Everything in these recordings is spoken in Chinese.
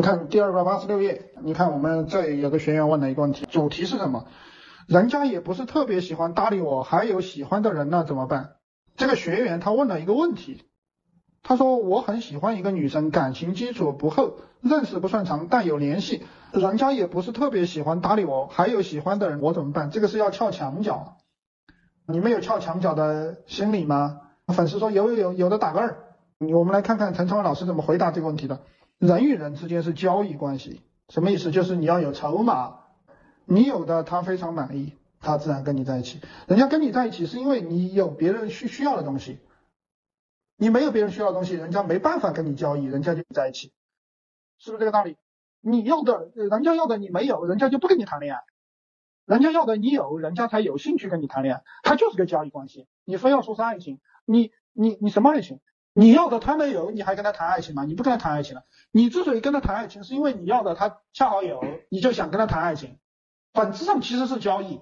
你看第二百八十六页，你看我们这里有个学员问了一个问题，主题是什么？人家也不是特别喜欢搭理我，还有喜欢的人，那怎么办？这个学员他问了一个问题，他说我很喜欢一个女生，感情基础不厚，认识不算长，但有联系，人家也不是特别喜欢搭理我，还有喜欢的人，我怎么办？这个是要撬墙角，你们有撬墙角的心理吗？粉丝说有有有，有的打个二。我们来看看陈昌文老师怎么回答这个问题的。人与人之间是交易关系，什么意思？就是你要有筹码。你有的他非常满意，他自然跟你在一起。人家跟你在一起是因为你有别人需需要的东西，你没有别人需要的东西，人家没办法跟你交易，人家就在一起，是不是这个道理？你要的，人家要的你没有，人家就不跟你谈恋爱；人家要的你有，人家才有兴趣跟你谈恋爱。他就是个交易关系。你非要说是爱情，你你你什么爱情？你要的他没有，你还跟他谈爱情吗？你不跟他谈爱情了。你之所以跟他谈爱情，是因为你要的他恰好有，你就想跟他谈爱情。本质上其实是交易，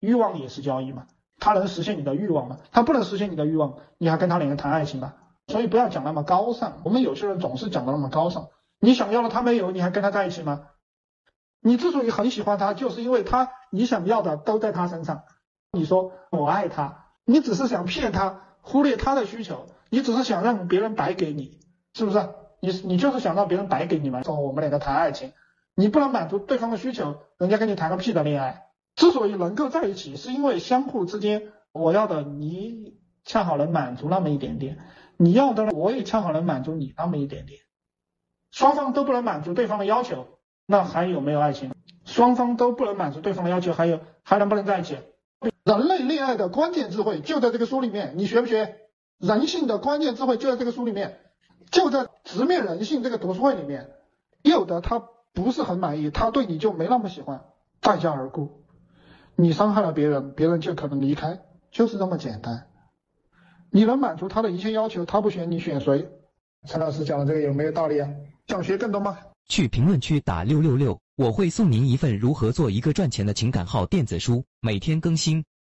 欲望也是交易嘛。他能实现你的欲望吗？他不能实现你的欲望，你还跟他两个谈爱情吗？所以不要讲那么高尚。我们有些人总是讲的那么高尚。你想要的他没有，你还跟他在一起吗？你之所以很喜欢他，就是因为他你想要的都在他身上。你说我爱他，你只是想骗他，忽略他的需求，你只是想让别人白给你，是不是？你你就是想让别人白给你嘛？说我们两个谈爱情。你不能满足对方的需求，人家跟你谈个屁的恋爱。之所以能够在一起，是因为相互之间，我要的你恰好能满足那么一点点，你要的我也恰好能满足你那么一点点。双方都不能满足对方的要求，那还有没有爱情？双方都不能满足对方的要求，还有还能不能在一起？人类恋爱的关键智慧就在这个书里面，你学不学？人性的关键智慧就在这个书里面，就在直面人性这个读书会里面，有的他。不是很满意，他对你就没那么喜欢，待价而沽，你伤害了别人，别人就可能离开，就是这么简单。你能满足他的一切要求，他不选你选谁？陈老师讲的这个有没有道理啊？想学更多吗？去评论区打六六六，我会送您一份如何做一个赚钱的情感号电子书，每天更新。